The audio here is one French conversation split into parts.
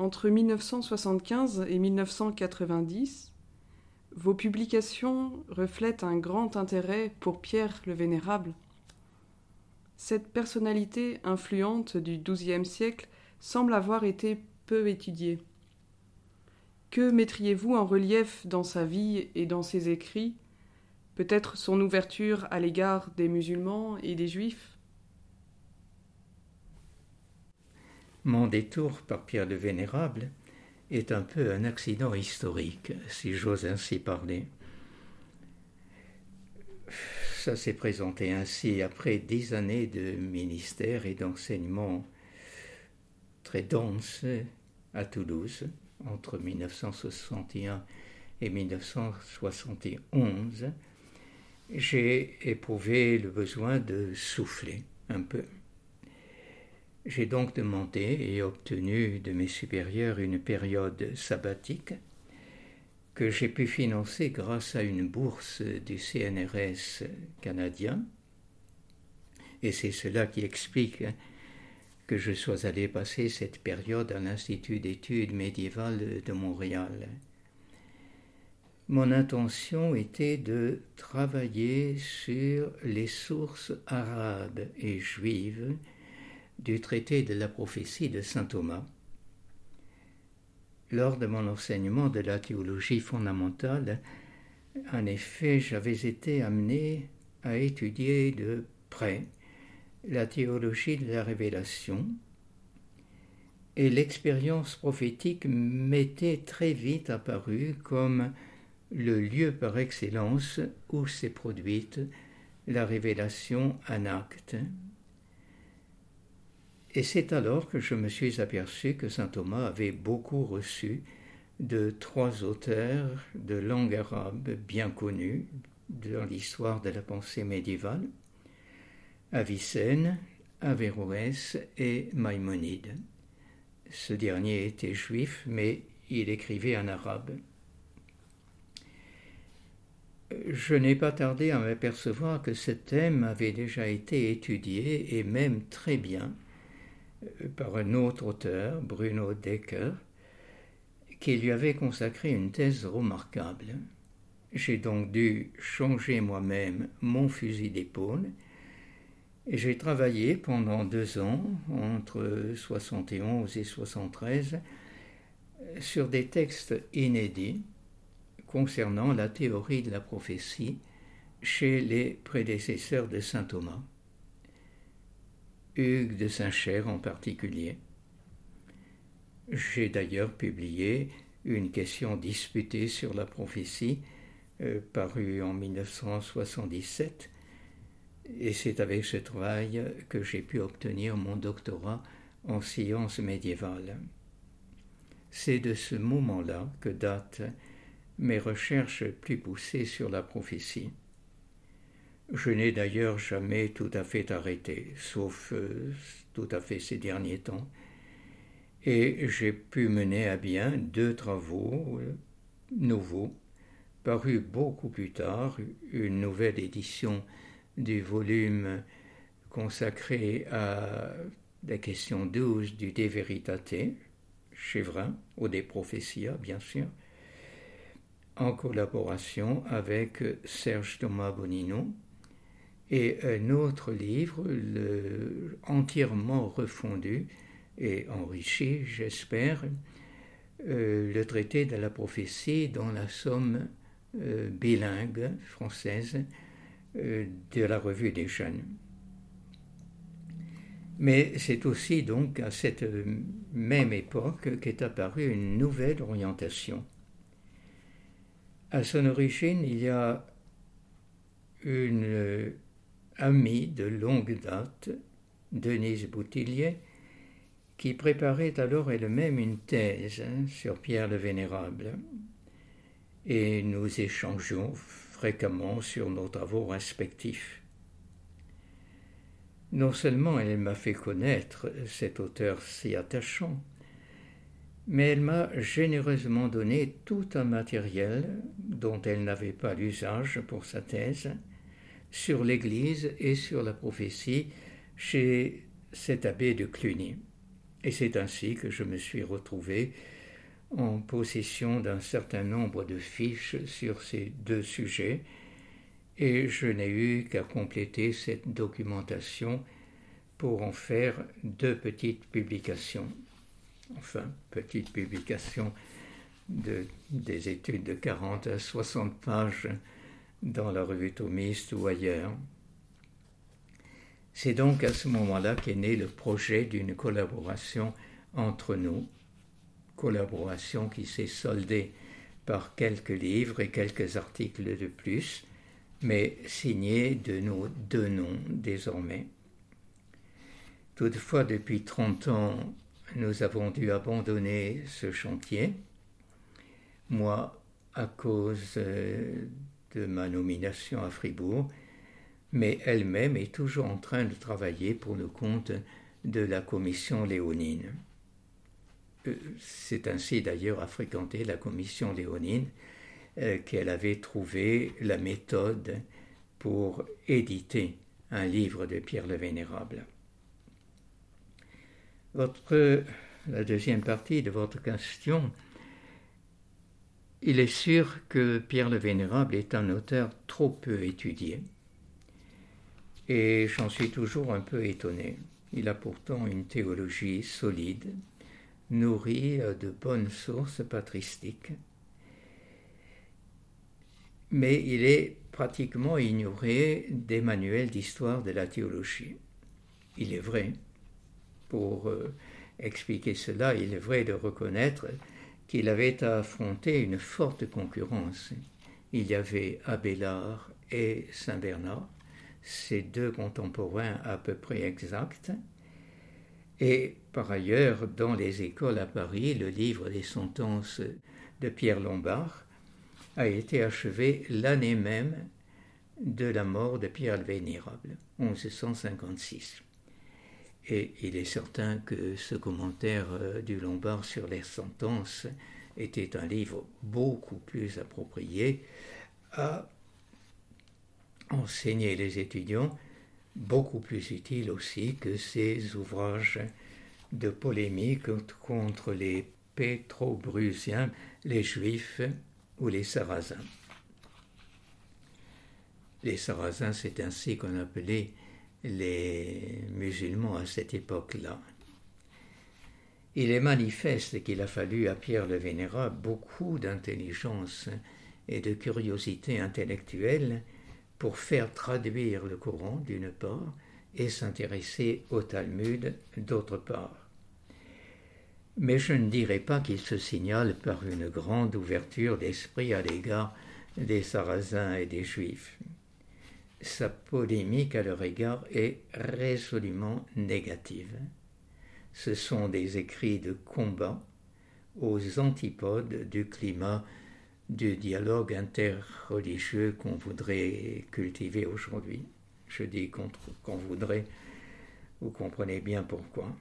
Entre 1975 et 1990, vos publications reflètent un grand intérêt pour Pierre le Vénérable. Cette personnalité influente du XIIe siècle semble avoir été peu étudiée. Que mettriez-vous en relief dans sa vie et dans ses écrits? Peut-être son ouverture à l'égard des musulmans et des juifs? Mon détour par Pierre le Vénérable est un peu un accident historique, si j'ose ainsi parler. Ça s'est présenté ainsi après dix années de ministère et d'enseignement très dense à Toulouse, entre 1961 et 1971, j'ai éprouvé le besoin de souffler un peu. J'ai donc demandé et obtenu de mes supérieurs une période sabbatique que j'ai pu financer grâce à une bourse du CNRS canadien. Et c'est cela qui explique que je sois allé passer cette période à l'Institut d'études médiévales de Montréal. Mon intention était de travailler sur les sources arabes et juives du traité de la prophétie de saint Thomas. Lors de mon enseignement de la théologie fondamentale, en effet, j'avais été amené à étudier de près la théologie de la révélation, et l'expérience prophétique m'était très vite apparue comme le lieu par excellence où s'est produite la révélation en acte. Et c'est alors que je me suis aperçu que saint Thomas avait beaucoup reçu de trois auteurs de langue arabe bien connus dans l'histoire de la pensée médiévale, Avicenne, Averroès et Maïmonide. Ce dernier était juif, mais il écrivait en arabe. Je n'ai pas tardé à m'apercevoir que ce thème avait déjà été étudié et même très bien par un autre auteur, Bruno Decker, qui lui avait consacré une thèse remarquable. J'ai donc dû changer moi-même mon fusil d'épaule et j'ai travaillé pendant deux ans, entre 71 et 73, sur des textes inédits concernant la théorie de la prophétie chez les prédécesseurs de saint Thomas. Hugues de Saint-Cher en particulier. J'ai d'ailleurs publié une question disputée sur la prophétie, euh, parue en 1977, et c'est avec ce travail que j'ai pu obtenir mon doctorat en sciences médiévales. C'est de ce moment-là que datent mes recherches plus poussées sur la prophétie. Je n'ai d'ailleurs jamais tout à fait arrêté, sauf euh, tout à fait ces derniers temps, et j'ai pu mener à bien deux travaux euh, nouveaux, parus beaucoup plus tard, une nouvelle édition du volume consacré à la question 12 du De Veritate, Chevrin, ou des Prophétia, bien sûr, en collaboration avec Serge Thomas Bonino, et un autre livre, entièrement refondu et enrichi, j'espère, euh, le traité de la prophétie dans la somme euh, bilingue française euh, de la revue des jeunes. Mais c'est aussi donc à cette même époque qu'est apparue une nouvelle orientation. À son origine, il y a une amie de longue date, Denise Boutillier, qui préparait alors elle-même une thèse hein, sur Pierre le Vénérable. Et nous échangeons fréquemment sur nos travaux respectifs. Non seulement elle m'a fait connaître cet auteur si attachant, mais elle m'a généreusement donné tout un matériel dont elle n'avait pas l'usage pour sa thèse, sur l'Église et sur la prophétie chez cet abbé de Cluny. Et c'est ainsi que je me suis retrouvé en possession d'un certain nombre de fiches sur ces deux sujets, et je n'ai eu qu'à compléter cette documentation pour en faire deux petites publications. Enfin, petites publications de, des études de 40 à 60 pages dans la revue Thomiste ou ailleurs. C'est donc à ce moment-là qu'est né le projet d'une collaboration entre nous, collaboration qui s'est soldée par quelques livres et quelques articles de plus, mais signée de nos deux noms désormais. Toutefois, depuis 30 ans, nous avons dû abandonner ce chantier. Moi, à cause euh, ma nomination à Fribourg, mais elle-même est toujours en train de travailler pour le compte de la commission léonine. Euh, c'est ainsi d'ailleurs à fréquenter la commission léonine euh, qu'elle avait trouvé la méthode pour éditer un livre de Pierre le Vénérable. La deuxième partie de votre question, il est sûr que Pierre le Vénérable est un auteur trop peu étudié. Et j'en suis toujours un peu étonné. Il a pourtant une théologie solide, nourrie de bonnes sources patristiques. Mais il est pratiquement ignoré des manuels d'histoire de la théologie. Il est vrai pour euh, expliquer cela, il est vrai de reconnaître qu'il avait à affronter une forte concurrence. Il y avait Abélard et Saint-Bernard, ces deux contemporains à peu près exacts. Et par ailleurs, dans les écoles à Paris, le livre des sentences de Pierre Lombard a été achevé l'année même de la mort de Pierre le Vénérable, 1156. Et il est certain que ce commentaire euh, du Lombard sur les sentences était un livre beaucoup plus approprié à enseigner les étudiants, beaucoup plus utile aussi que ces ouvrages de polémique contre les pétrobrusiens, les juifs ou les sarrasins. Les sarrasins, c'est ainsi qu'on appelait les musulmans à cette époque-là. Il est manifeste qu'il a fallu à Pierre le Vénérable beaucoup d'intelligence et de curiosité intellectuelle pour faire traduire le Coran d'une part et s'intéresser au Talmud d'autre part. Mais je ne dirais pas qu'il se signale par une grande ouverture d'esprit à l'égard des Sarrasins et des Juifs sa polémique à leur égard est résolument négative. Ce sont des écrits de combat aux antipodes du climat du dialogue interreligieux qu'on voudrait cultiver aujourd'hui. Je dis qu'on voudrait, vous comprenez bien pourquoi.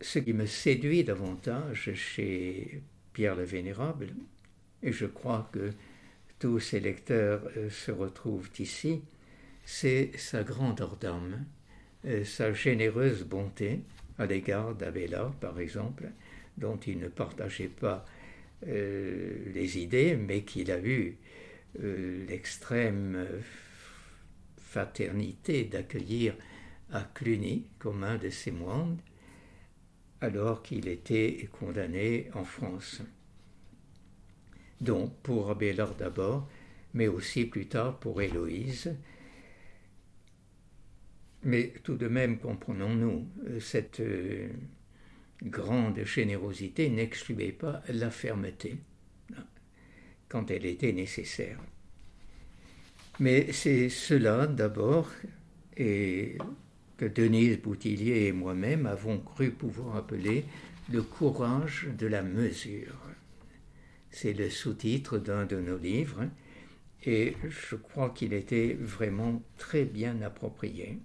Ce qui me séduit davantage chez Pierre le Vénérable, et je crois que tous ses lecteurs euh, se retrouvent ici, c'est sa grandeur d'âme, euh, sa généreuse bonté à l'égard d'Abélard, par exemple, dont il ne partageait pas euh, les idées, mais qu'il a eu l'extrême fraternité d'accueillir à Cluny comme un de ses moines, alors qu'il était condamné en France donc pour Abélard d'abord, mais aussi plus tard pour Héloïse. Mais tout de même, comprenons-nous, cette euh, grande générosité n'excluait pas la fermeté hein, quand elle était nécessaire. Mais c'est cela d'abord et que Denise Boutillier et moi-même avons cru pouvoir appeler le courage de la mesure. C'est le sous-titre d'un de nos livres et je crois qu'il était vraiment très bien approprié.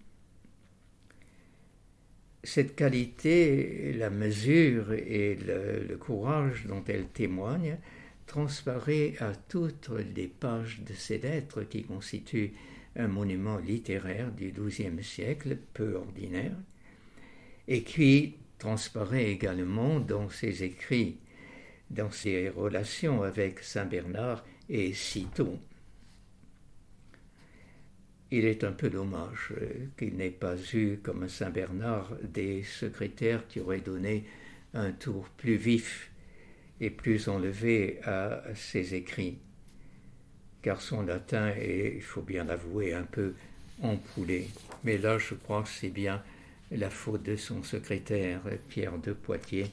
Cette qualité, la mesure et le, courage dont elle témoigne transparaît à toutes les pages de ces lettres qui constituent un monument littéraire du XIIe siècle peu ordinaire, et qui transparaît également dans ses écrits, dans ses relations avec Saint Bernard et Citeaux. Il est un peu dommage qu'il n'ait pas eu, comme Saint Bernard, des secrétaires qui auraient donné un tour plus vif et plus enlevé à ses écrits, car son latin est, il faut bien l'avouer, un peu empoulé. Mais là, je crois que c'est bien la faute de son secrétaire, Pierre de Poitiers,